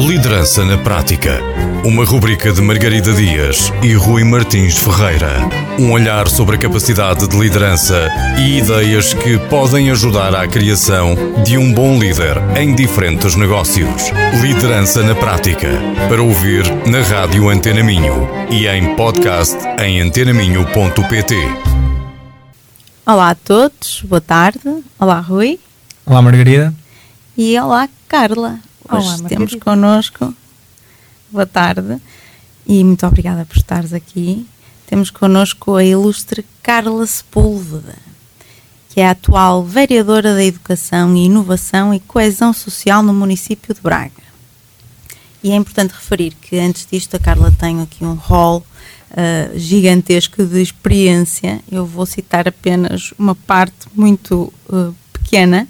Liderança na Prática. Uma rubrica de Margarida Dias e Rui Martins Ferreira. Um olhar sobre a capacidade de liderança e ideias que podem ajudar à criação de um bom líder em diferentes negócios. Liderança na Prática. Para ouvir na Rádio Antena Minho e em podcast em antenaminho.pt. Olá a todos, boa tarde. Olá, Rui. Olá, Margarida. E olá, Carla. Hoje temos connosco, boa tarde, e muito obrigada por estares aqui. Temos connosco a ilustre Carla Sepúlveda, que é a atual vereadora da Educação e Inovação e Coesão Social no município de Braga. E é importante referir que antes disto a Carla tem aqui um rol ah, gigantesco de experiência. Eu vou citar apenas uma parte muito ah, pequena.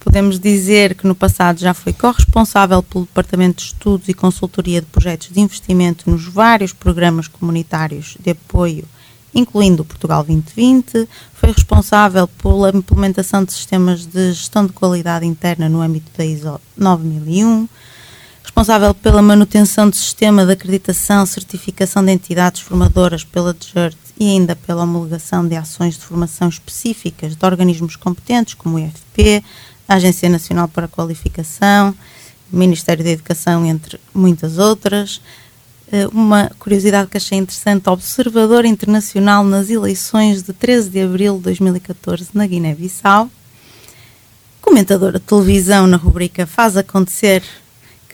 Podemos dizer que no passado já foi corresponsável pelo Departamento de Estudos e Consultoria de Projetos de Investimento nos vários programas comunitários de apoio, incluindo o Portugal 2020, foi responsável pela implementação de sistemas de gestão de qualidade interna no âmbito da ISO 9001, responsável pela manutenção do sistema de acreditação, certificação de entidades formadoras pela DGERT e ainda pela homologação de ações de formação específicas de organismos competentes, como o IFP, a Agência Nacional para a Qualificação, o Ministério da Educação, entre muitas outras. Eh, Uma curiosidade que achei interessante, observador internacional nas eleições de 13 de abril de 2014 na Guiné-Bissau, comentadora de televisão na rubrica Faz Acontecer,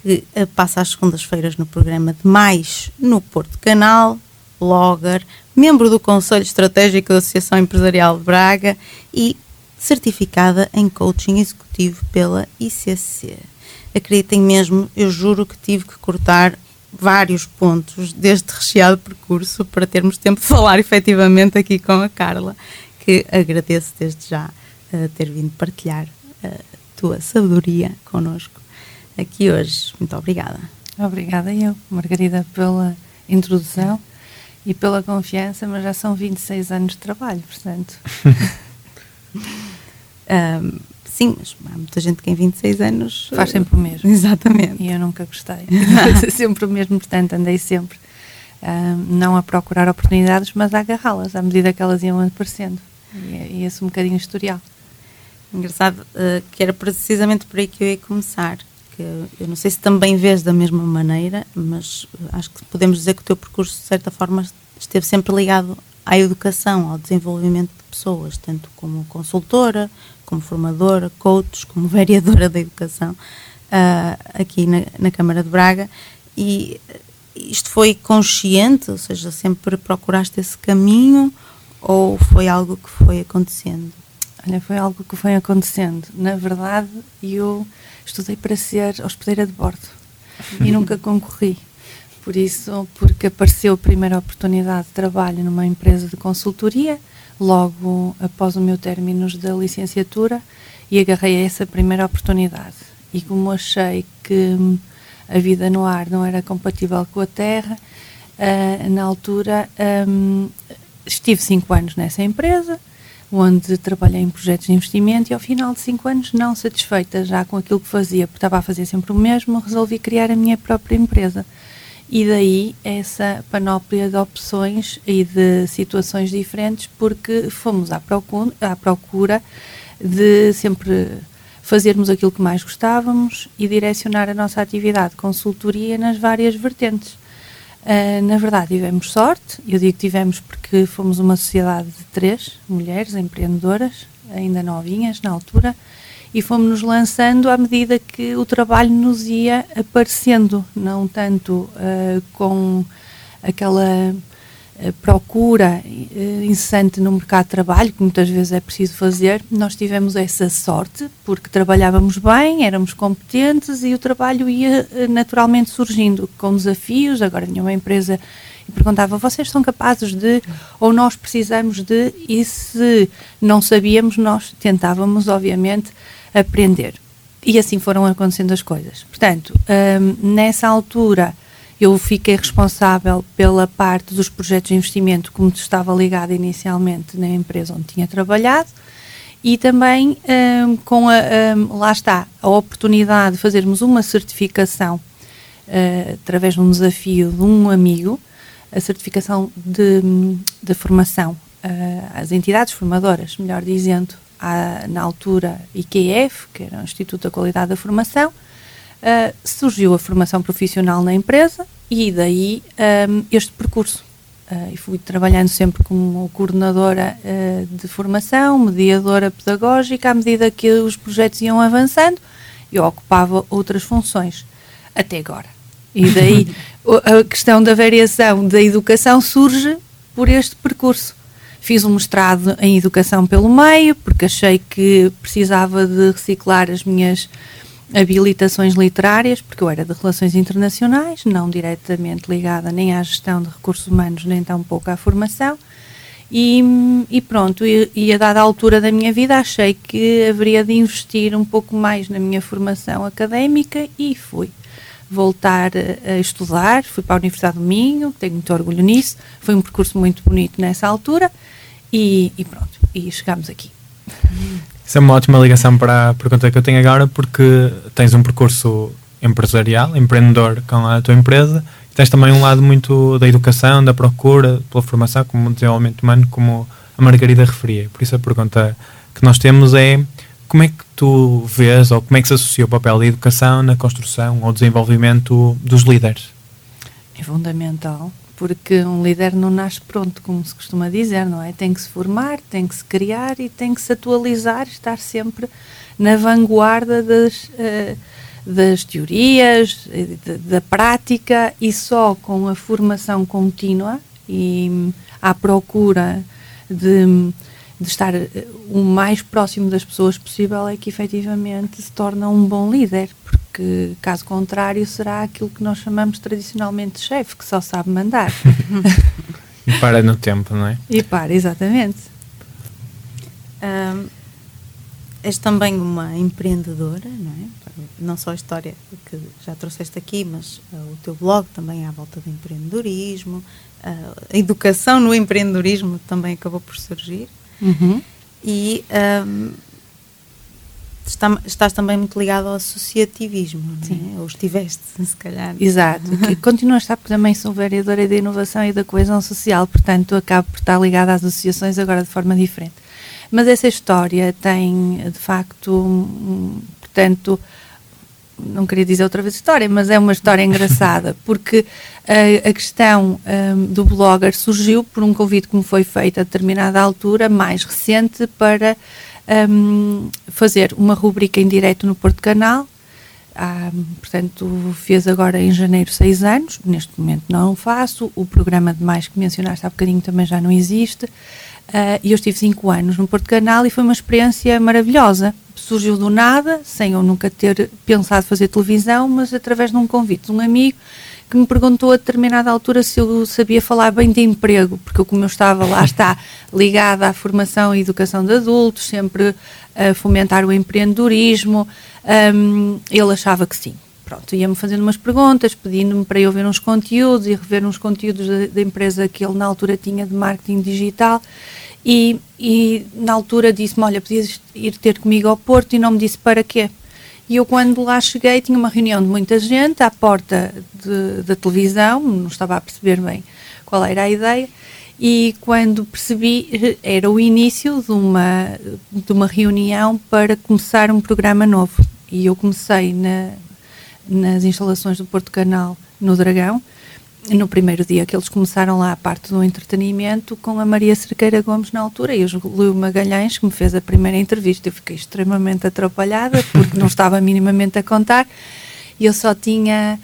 que eh, passa às segundas-feiras no programa de Mais no Porto Canal, blogger, membro do Conselho Estratégico da Associação Empresarial de Braga e certificada em coaching executivo pela ICC. Acreditem mesmo, eu juro que tive que cortar vários pontos deste recheado percurso para termos tempo de falar efetivamente aqui com a Carla, que agradeço desde já eh, ter vindo partilhar a tua sabedoria connosco aqui hoje. Muito obrigada. Obrigada eu, Margarida, pela introdução e pela confiança, mas já são 26 anos de trabalho, portanto. Ahm, sim, mas há muita gente que em 26 anos Faz sempre o mesmo. Exatamente. E eu nunca gostei. sempre o mesmo, portanto, andei sempre ah, não a procurar oportunidades, mas a agarrá-las à medida que elas iam aparecendo. E, é- e esse um bocadinho historial. Engraçado eh, que era precisamente por aí que eu ia começar. Que eu não sei se também vês da mesma maneira, mas eh, acho que podemos dizer que o teu percurso, de certa forma, esteve sempre ligado à educação, ao desenvolvimento de pessoas, tanto como consultora, como formadora, coach, como vereadora da educação, ah, aqui na, na Câmara de Braga. E isto foi consciente, ou seja, sempre procuraste esse caminho ou foi algo que foi acontecendo? Olha, foi algo que foi acontecendo. Na verdade, eu estudei para ser hospedeira de bordo e nunca concorri. Por isso, porque apareceu a primeira oportunidade de trabalho numa empresa de consultoria, logo após o meu término da licenciatura, e agarrei essa primeira oportunidade. E como achei que hum, a vida no ar não era compatível com a terra, ah, na altura hum, estive cinco anos nessa empresa, onde trabalhei em projetos de investimento e ao final de cinco anos, não satisfeita já com aquilo que fazia, porque estava a fazer sempre o mesmo, resolvi criar a minha própria empresa. E daí essa panóplia de opções e de situações diferentes, porque fomos à procura, à procura de sempre fazermos aquilo que mais gostávamos e direcionar a nossa atividade de consultoria nas várias vertentes. Uh, na verdade, tivemos sorte, eu digo tivemos porque fomos uma sociedade de três mulheres empreendedoras, ainda novinhas na altura, e fomos nos lançando à medida que o trabalho nos ia aparecendo, não tanto uh, com aquela uh, procura uh, incessante no mercado de trabalho, que muitas vezes é preciso fazer. Nós tivemos essa sorte, porque trabalhávamos bem, éramos competentes e o trabalho ia naturalmente surgindo com desafios. Agora vinha uma empresa e perguntava: vocês são capazes de, ou nós precisamos de, e se não sabíamos, nós tentávamos, obviamente, aprender. E assim foram acontecendo as coisas. Portanto, hum, nessa altura eu fiquei responsável pela parte dos projetos de investimento, como estava ligada inicialmente na empresa onde tinha trabalhado, e também hum, com a, hum, lá está, a oportunidade de fazermos uma certificação uh, através de um desafio de um amigo, a certificação de, de formação uh, às entidades formadoras, melhor dizendo, à, na altura IQF, que era o Instituto da Qualidade da Formação, uh, surgiu a formação profissional na empresa e daí um, este percurso. Uh, e fui trabalhando sempre como coordenadora uh, de formação, mediadora pedagógica, à medida que os projetos iam avançando, eu ocupava outras funções, até agora. E daí a questão da variação da educação surge por este percurso. Fiz um mestrado em educação pelo meio, porque achei que precisava de reciclar as minhas habilitações literárias, porque eu era de relações internacionais, não diretamente ligada nem à gestão de recursos humanos, nem tão pouco à formação. E, e pronto, e, e, a dada altura da minha vida achei que haveria de investir um pouco mais na minha formação académica e fui voltar a estudar, fui para a Universidade do Minho, tenho muito orgulho nisso, foi um percurso muito bonito nessa altura e, e pronto, e chegámos aqui. Isso é uma ótima ligação para a pergunta que eu tenho agora, porque tens um percurso empresarial, empreendedor com a tua empresa, e tens também um lado muito da educação, da procura, pela formação, como desenvolvimento humano, como a Margarida referia. Por isso a pergunta que nós temos é como é que tu vês, ou como é que se associa o papel da educação na construção ou desenvolvimento dos líderes? É fundamental porque um líder não nasce pronto, como se costuma dizer, não é? Tem que se formar, tem que se criar e tem que se atualizar, estar sempre na vanguarda das, uh, das teorias, da prática e só com a formação contínua e à procura de, de estar eh, o mais próximo das pessoas possível é que efetivamente se torna um bom líder, porque caso contrário será aquilo que nós chamamos tradicionalmente de chefe, que só sabe mandar. e para no tempo, não é? E para, exatamente. Um, és também uma empreendedora, não é? Não só a história que já trouxeste aqui, mas uh, o teu blog também é à volta do empreendedorismo, uh, a educação no empreendedorismo também acabou por surgir. Uhum. E um, está, estás também muito ligado ao associativismo, Sim. É? ou estiveste, se calhar. Exato, continuo a estar, porque também sou vereadora da inovação e da coesão social, portanto acabo por estar ligada às associações agora de forma diferente. Mas essa história tem, de facto, portanto, não queria dizer outra vez história, mas é uma história engraçada, porque a, a questão um, do blogger surgiu por um convite que me foi feito a determinada altura, mais recente, para um, fazer uma rubrica em direto no Porto Canal. Ah, portanto, fez agora em janeiro seis anos, neste momento não faço. O programa de mais que mencionaste há bocadinho também já não existe. Uh, e eu estive cinco anos no Porto Canal e foi uma experiência maravilhosa. Surgiu do nada, sem eu nunca ter pensado fazer televisão, mas através de um convite de um amigo que me perguntou a determinada altura se eu sabia falar bem de emprego, porque eu, como eu estava lá, está ligada à formação e educação de adultos, sempre a fomentar o empreendedorismo, um, ele achava que sim. Pronto, ia-me fazendo umas perguntas, pedindo-me para eu ver uns conteúdos e rever uns conteúdos da, da empresa que ele na altura tinha de marketing digital. E, e na altura disse-me: Olha, podias ir ter comigo ao Porto e não me disse para quê. E eu, quando lá cheguei, tinha uma reunião de muita gente à porta de, da televisão, não estava a perceber bem qual era a ideia, e quando percebi, era o início de uma, de uma reunião para começar um programa novo. E eu comecei na, nas instalações do Porto Canal, no Dragão, no primeiro dia que eles começaram lá a parte do entretenimento com a Maria Cerqueira Gomes na altura e o Júlio Magalhães que me fez a primeira entrevista. Eu fiquei extremamente atrapalhada porque não estava minimamente a contar e eu só tinha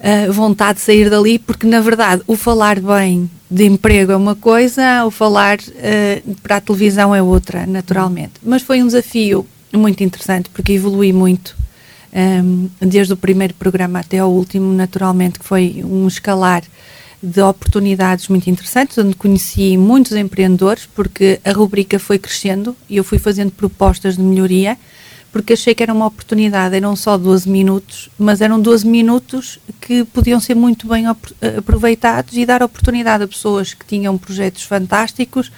uh, vontade de sair dali porque na verdade o falar bem de emprego é uma coisa, o falar uh, para a televisão é outra, naturalmente. Mas foi um desafio muito interessante porque evolui muito desde o primeiro programa até ao último, naturalmente, que foi um escalar de oportunidades muito interessantes, onde conheci muitos empreendedores, porque a rubrica foi crescendo e eu fui fazendo propostas de melhoria, porque achei que era uma oportunidade, eram só 12 minutos, mas eram 12 minutos que podiam ser muito bem aproveitados e dar oportunidade a pessoas que tinham projetos fantásticos,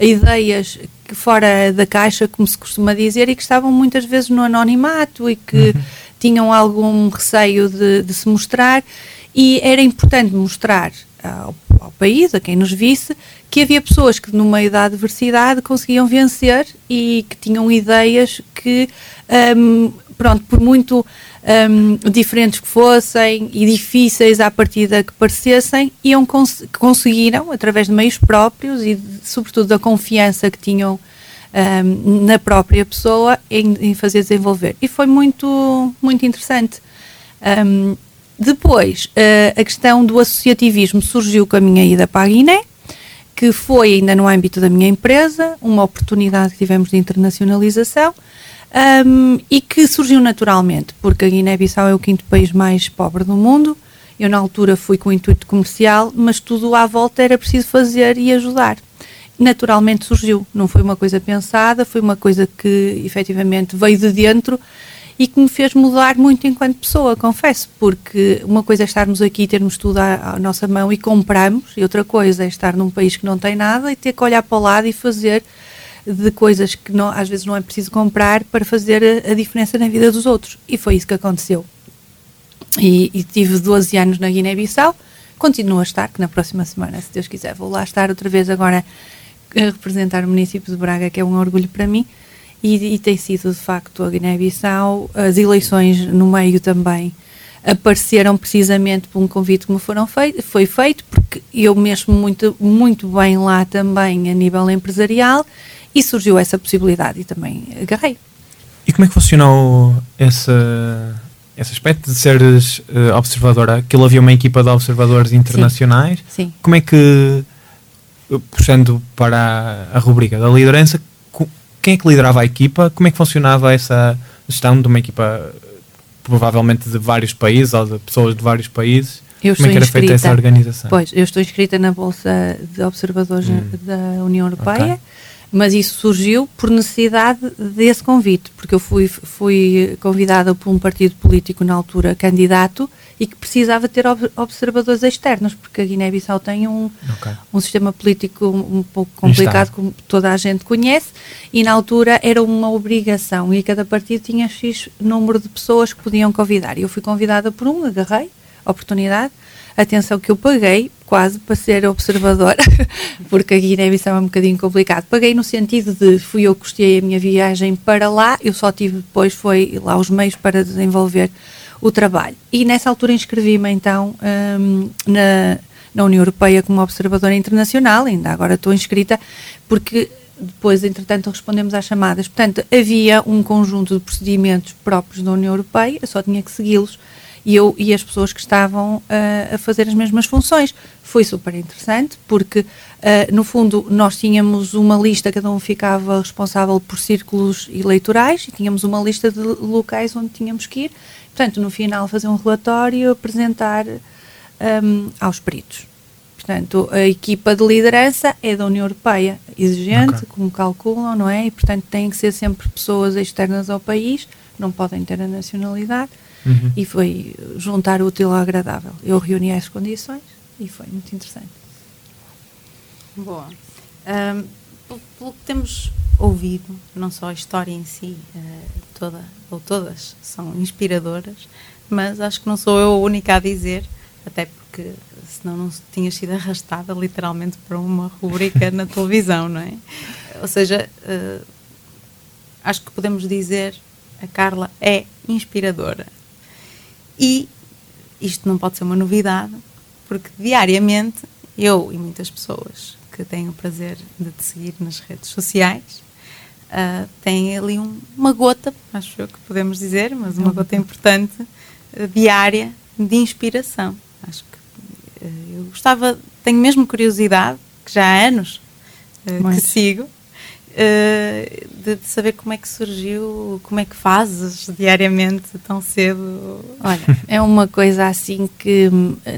ideias que fora da caixa, como se costuma dizer, e que estavam muitas vezes no anonimato e que uhum. tinham algum receio de, de se mostrar e era importante mostrar ao, ao, país, a quem nos visse, que havia pessoas que no meio da adversidade conseguiam vencer e que tinham ideias que, um, pronto, por muito um, diferentes que fossem e difíceis à partida que parecessem, iam cons conseguiram, através de meios próprios e, sobretudo, da confiança que tinham um, na própria pessoa em, em, fazer desenvolver. E foi muito, muito interessante. Um, depois, uh, a questão do associativismo surgiu com a minha ida para a Guiné, que foi ainda no âmbito da minha empresa, uma oportunidade que tivemos de internacionalização um, e que surgiu naturalmente, porque a Guiné-Bissau é o quinto país mais pobre do mundo. Eu, na altura, fui com o intuito comercial, mas tudo à volta era preciso fazer e ajudar. Naturalmente surgiu, não foi uma coisa pensada, foi uma coisa que efetivamente veio de dentro e que me fez mudar muito enquanto pessoa, confesso, porque uma coisa é estarmos aqui, termos tudo à, à, nossa mão e compramos, e outra coisa é estar num país que não tem nada e ter que olhar para o lado e fazer de coisas que não, às vezes não é preciso comprar para fazer a, a diferença na vida dos outros. E foi isso que aconteceu. E, e tive 12 anos na Guiné-Bissau, continuo a estar, que na próxima semana, se Deus quiser, vou lá estar outra vez agora a representar o município de Braga, que é um orgulho para mim. E, e tem sido de facto a Guiné-Bissau, as eleições no meio também apareceram precisamente por um convite que me foram feito, foi feito, porque eu mesmo muito, muito bem lá também a nível empresarial e surgiu essa possibilidade e também agarrei. E como é que funcionou esse, esse aspecto de seres uh, observadora? Aquilo havia uma equipa de observadores internacionais. Sim. Sim. Como é que, puxando para a, a rubrica da liderança, quem é que liderava a equipa? Como é que funcionava essa gestão de uma equipa provavelmente de vários países ou de pessoas de vários países? Eu Como é que era inscrita, feita essa organização? Pois, eu estou inscrita na Bolsa de Observadores hum. da União Europeia. Okay mas isso surgiu por necessidade desse convite, porque eu fui, fui convidada por um partido político na altura candidato e que precisava ter observadores externos, porque a Guiné-Bissau tem um, okay. um sistema político um pouco complicado, como toda a gente conhece, e na altura era uma obrigação e cada partido tinha X número de pessoas que podiam convidar. E eu fui convidada por um, agarrei a oportunidade, atenção que eu paguei quase para ser observadora, porque a Guiné-Bissau é um bocadinho complicado. Paguei no sentido de fui eu que custeei a minha viagem para lá, eu só tive depois foi lá os meios para desenvolver o trabalho. E nessa altura inscrevi-me então um, na, na União Europeia como observadora internacional, ainda agora estou inscrita, porque depois, entretanto, respondemos às chamadas. Portanto, havia um conjunto de procedimentos próprios da União Europeia, eu só tinha que segui-los e eu e as pessoas que estavam uh, a fazer as mesmas funções. Foi super interessante porque, uh, no fundo, nós tínhamos uma lista, cada um ficava responsável por círculos eleitorais e tínhamos uma lista de locais onde tínhamos que ir. Portanto, no final, fazer um relatório, apresentar um, aos peritos. Portanto, a equipa de liderança é da União Europeia, exigente, okay. como calculam, não é? E, portanto, têm que ser sempre pessoas externas ao país, não podem ter a nacionalidade uhum. e foi juntar o útil ao agradável. Eu reuni as condições e foi muito interessante. Boa. Um, pelo que temos ouvido, não só a história em si, uh, toda ou todas são inspiradoras, mas acho que não sou eu a única a dizer, até porque senão não tinha sido arrastada literalmente para uma rubrica na televisão, não é? Ou seja, uh, acho que podemos dizer a Carla é inspiradora. E isto não pode ser uma novidade, porque diariamente eu e muitas pessoas que têm o prazer de te seguir nas redes sociais uh, têm ali um, uma gota, acho eu que podemos dizer, mas uma gota importante uh, diária de inspiração. Acho que uh, eu gostava, tenho mesmo curiosidade, que já há anos que sigo, de, de, saber como é que surgiu, como é que fazes diariamente tão cedo? Olha, é uma coisa assim que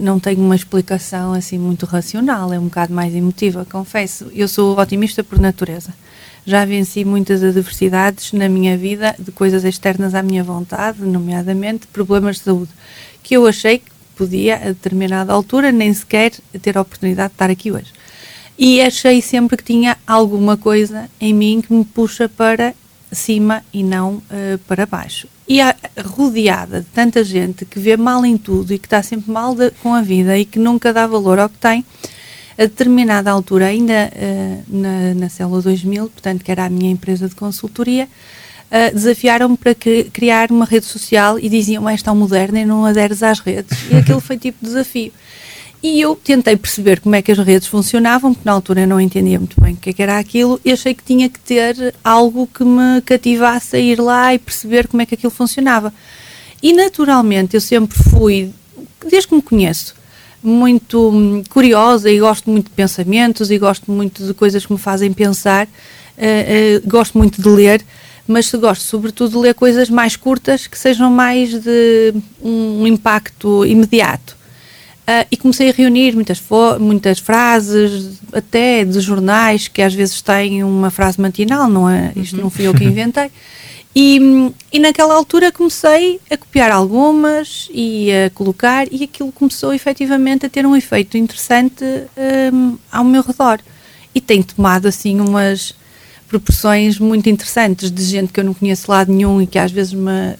não tem uma explicação assim muito racional, é um bocado mais emotiva, confesso. Eu sou otimista por natureza. Já venci muitas adversidades na minha vida de coisas externas à minha vontade, nomeadamente problemas de saúde, que eu achei que podia, a determinada altura, nem sequer ter a oportunidade de estar aqui hoje e achei sempre que tinha alguma coisa em mim que me puxa para cima e não uh, para baixo. E a, rodeada de tanta gente que vê mal em tudo e que está sempre mal de, com a vida e que nunca dá valor ao que tem, a determinada altura, ainda uh, na, na Célula 2000, portanto, que era a minha empresa de consultoria, uh, desafiaram-me para que, criar uma rede social e diziam: És tão moderna e não aderes às redes. E aquilo foi tipo desafio. E eu tentei perceber como é que as redes funcionavam, porque na altura eu não entendia muito bem o que, é que era aquilo, e achei que tinha que ter algo que me cativasse a ir lá e perceber como é que aquilo funcionava. E naturalmente eu sempre fui, desde que me conheço, muito hum, curiosa e gosto muito de pensamentos e gosto muito de coisas que me fazem pensar, uh, uh, gosto muito de ler, mas gosto sobretudo de ler coisas mais curtas que sejam mais de um impacto imediato. Uh, e comecei a reunir muitas, muitas frases, até de jornais, que às vezes têm uma frase matinal, não é? Isto não fui eu que inventei. E, e naquela altura comecei a copiar algumas e a colocar, e aquilo começou efetivamente a ter um efeito interessante um, ao meu redor. E tem tomado assim umas proporções muito interessantes de gente que eu não conheço lado nenhum e que às vezes me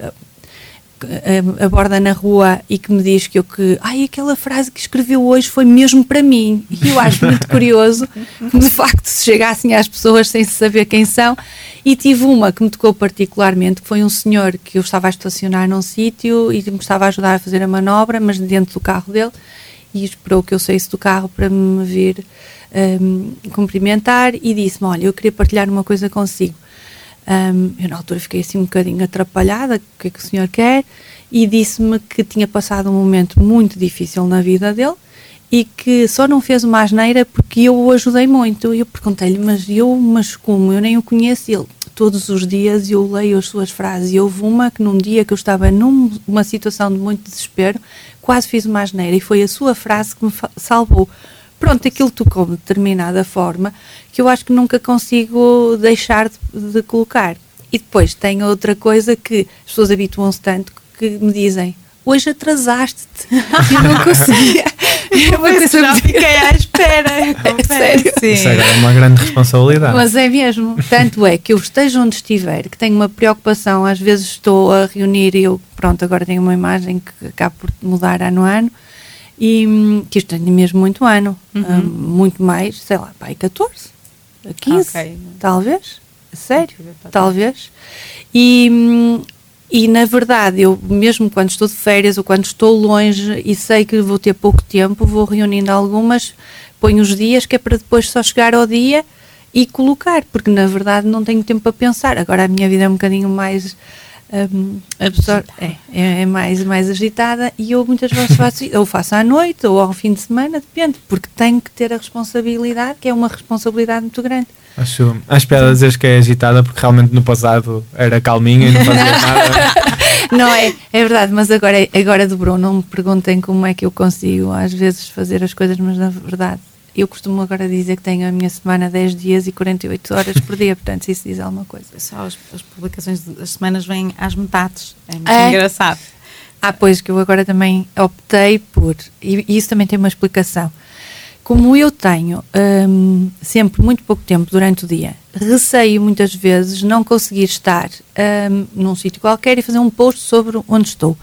aborda na rua e que me diz que eu que, ai, aquela frase que escreveu hoje foi mesmo para mim. E eu acho muito curioso que de facto se chegassem às pessoas sem se saber quem são. E tive uma que me tocou particularmente, que foi um senhor que eu estava a estacionar num sítio e me estava a ajudar a fazer a manobra, mas dentro do carro dele, e esperou que eu saísse do carro para me vir um, cumprimentar e disse-me, olha, eu queria partilhar uma coisa consigo. Um, eu na altura fiquei assim um bocadinho atrapalhada, o que é que o senhor quer? E disse-me que tinha passado um momento muito difícil na vida dele e que só não fez uma asneira porque eu o ajudei muito. Eu perguntei-lhe, mas eu, mas como? Eu nem o conheço. Ele, todos os dias eu leio as suas frases. E houve uma que num dia que eu estava numa situação de muito desespero, quase fiz uma asneira e foi a sua frase que me salvou pronto, aquilo tocou de determinada forma que eu acho que nunca consigo deixar de, de colocar. E depois tem outra coisa que as pessoas habituam-se tanto que me dizem hoje atrasaste-te e não conseguia. Eu coisa já fiquei à espera. É sério. Sim. Isso agora é uma grande responsabilidade. Mas é mesmo. Tanto é que eu esteja onde estiver, que tenho uma preocupação, às vezes estou a reunir e eu, pronto, agora tenho uma imagem que acaba por mudar ano a ano e que isto tem mesmo muito ano, uhum. um, muito mais, sei lá, pai, 14, 15, okay. talvez, sério, talvez. E, e na verdade, eu mesmo quando estou de férias ou quando estou longe e sei que vou ter pouco tempo, vou reunindo algumas, ponho os dias que é para depois só chegar ao dia e colocar, porque na verdade não tenho tempo para pensar. Agora a minha vida é um bocadinho mais um, absor é, é, é, mais, mais agitada e eu muitas vezes faço, ou faço à noite ou ao fim de semana, depende, porque tenho que ter a responsabilidade, que é uma responsabilidade muito grande. Acho, acho piada dizer que é agitada porque realmente no passado era calminha e não fazia nada. não é, é verdade, mas agora, agora dobrou. Não me perguntem como é que eu consigo às vezes fazer as coisas, mas na verdade eu costumo agora dizer que tenho a minha semana 10 dias e 48 horas por dia, portanto, se isso diz alguma coisa. Só as, as publicações das semanas vêm às metades, é muito é. engraçado. Ah, pois, que eu agora também optei por, e, e isso também tem uma explicação. Como eu tenho hum, sempre muito pouco tempo durante o dia, receio muitas vezes não conseguir estar hum, num sítio qualquer e fazer um post sobre onde estou.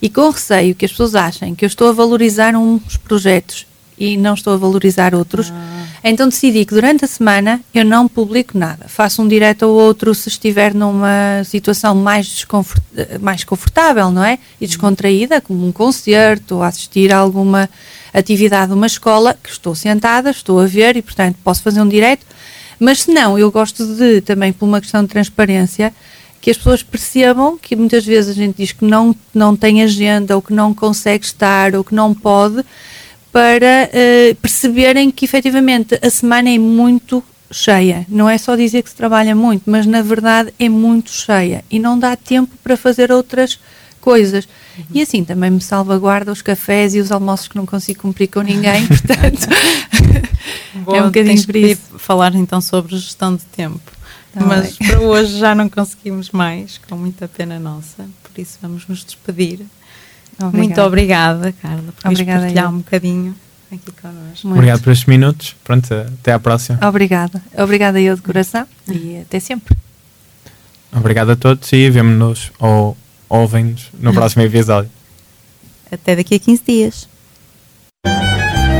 E com receio que as pessoas achem que eu estou a valorizar uns projetos e não estou a valorizar outros. Ah. Então decidi que durante a semana eu não publico nada. Faço um direto ou outro se estiver numa situação mais, mais confortável, não é? E descontraída, como um concerto ou assistir a alguma atividade de uma escola que estou sentada, estou a ver e, portanto, posso fazer um direto. Mas se não, eu gosto de, também por uma questão de transparência, que as pessoas percebam que muitas vezes a gente diz que não, não tem agenda ou que não consegue estar ou que não pode para uh, perceberem que efetivamente a semana é muito cheia. Não é só dizer que se trabalha muito, mas na verdade é muito cheia e não dá tempo para fazer outras coisas. Uhum. E assim também me salvaguarda os cafés e os almoços que não consigo cumprir com ninguém, portanto Bom, é um bocadinho por isso. falar então sobre gestão de tempo. Tá mas bem. para hoje já não conseguimos mais, com muita pena nossa, por isso vamos nos despedir. Obrigada. Muito obrigada, Carla, por obrigada partilhar um bocadinho aqui connosco. Muito. Obrigado por estes minutos. Pronto, até à próxima. Obrigada. Obrigada eu de coração e até sempre. Obrigado a todos e vemo-nos ou ouvem-nos no próximo episódio. Até daqui a 15 dias.